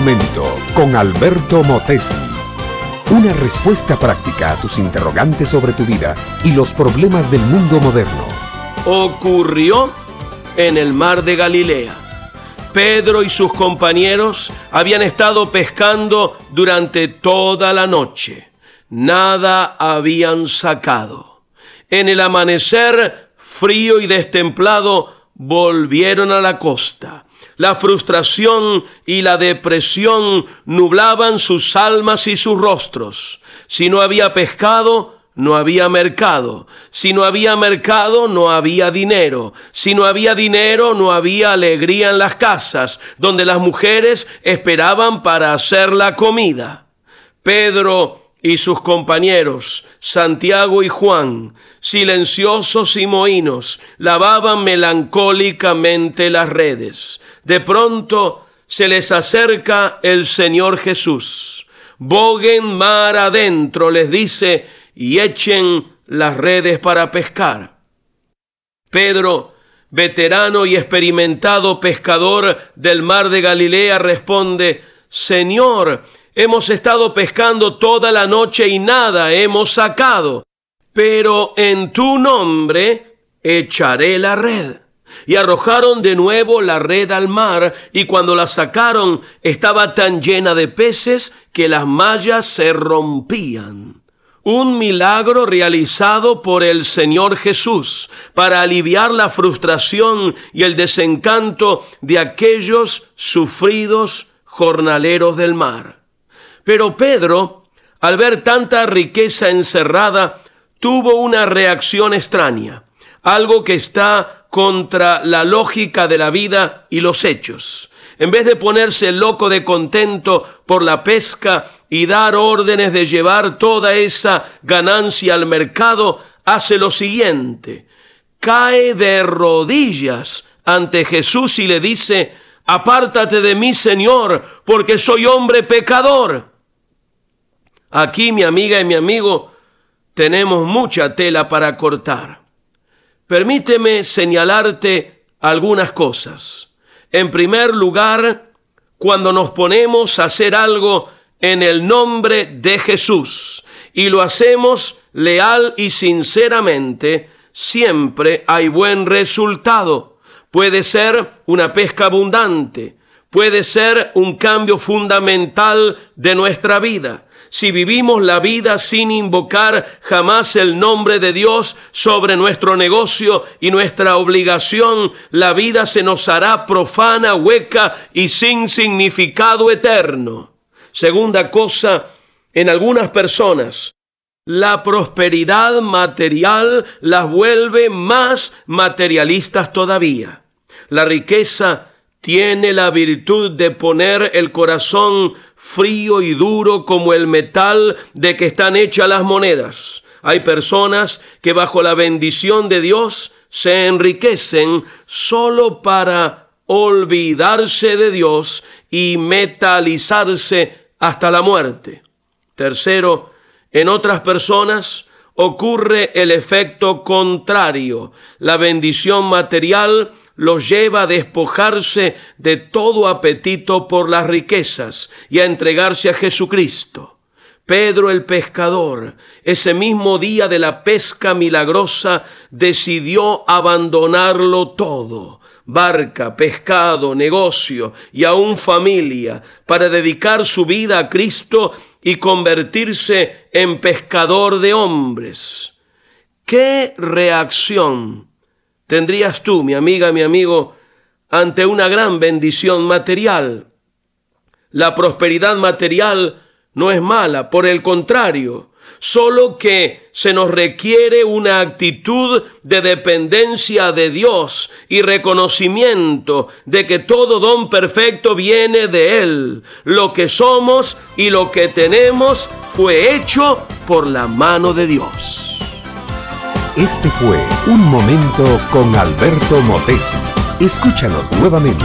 momento con Alberto Motesi. Una respuesta práctica a tus interrogantes sobre tu vida y los problemas del mundo moderno. Ocurrió en el mar de Galilea. Pedro y sus compañeros habían estado pescando durante toda la noche. Nada habían sacado. En el amanecer, frío y destemplado, volvieron a la costa. La frustración y la depresión nublaban sus almas y sus rostros. Si no había pescado, no había mercado. Si no había mercado, no había dinero. Si no había dinero, no había alegría en las casas, donde las mujeres esperaban para hacer la comida. Pedro y sus compañeros, Santiago y Juan, silenciosos y mohínos, lavaban melancólicamente las redes. De pronto se les acerca el Señor Jesús. Boguen mar adentro, les dice, y echen las redes para pescar. Pedro, veterano y experimentado pescador del mar de Galilea, responde, Señor, Hemos estado pescando toda la noche y nada hemos sacado, pero en tu nombre echaré la red. Y arrojaron de nuevo la red al mar, y cuando la sacaron estaba tan llena de peces que las mallas se rompían. Un milagro realizado por el Señor Jesús para aliviar la frustración y el desencanto de aquellos sufridos jornaleros del mar. Pero Pedro, al ver tanta riqueza encerrada, tuvo una reacción extraña, algo que está contra la lógica de la vida y los hechos. En vez de ponerse loco de contento por la pesca y dar órdenes de llevar toda esa ganancia al mercado, hace lo siguiente. Cae de rodillas ante Jesús y le dice, apártate de mí, Señor, porque soy hombre pecador. Aquí, mi amiga y mi amigo, tenemos mucha tela para cortar. Permíteme señalarte algunas cosas. En primer lugar, cuando nos ponemos a hacer algo en el nombre de Jesús y lo hacemos leal y sinceramente, siempre hay buen resultado. Puede ser una pesca abundante, puede ser un cambio fundamental de nuestra vida si vivimos la vida sin invocar jamás el nombre de Dios sobre nuestro negocio y nuestra obligación, la vida se nos hará profana, hueca y sin significado eterno. Segunda cosa, en algunas personas, la prosperidad material las vuelve más materialistas todavía. La riqueza tiene la virtud de poner el corazón frío y duro como el metal de que están hechas las monedas. Hay personas que bajo la bendición de Dios se enriquecen solo para olvidarse de Dios y metalizarse hasta la muerte. Tercero, en otras personas ocurre el efecto contrario. La bendición material los lleva a despojarse de todo apetito por las riquezas y a entregarse a Jesucristo. Pedro el pescador, ese mismo día de la pesca milagrosa, decidió abandonarlo todo barca, pescado, negocio y aún familia, para dedicar su vida a Cristo y convertirse en pescador de hombres. ¿Qué reacción tendrías tú, mi amiga, mi amigo, ante una gran bendición material? La prosperidad material no es mala, por el contrario, solo que se nos requiere una actitud de dependencia de Dios y reconocimiento de que todo don perfecto viene de Él. Lo que somos y lo que tenemos fue hecho por la mano de Dios. Este fue Un Momento con Alberto Motesi. Escúchanos nuevamente